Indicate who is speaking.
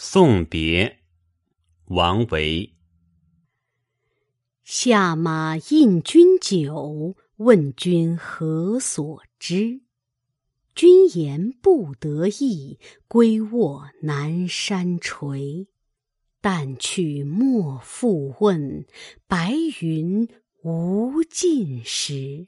Speaker 1: 送别，王维。
Speaker 2: 下马饮君酒，问君何所之？君言不得意，归卧南山陲。但去莫复问，白云无尽时。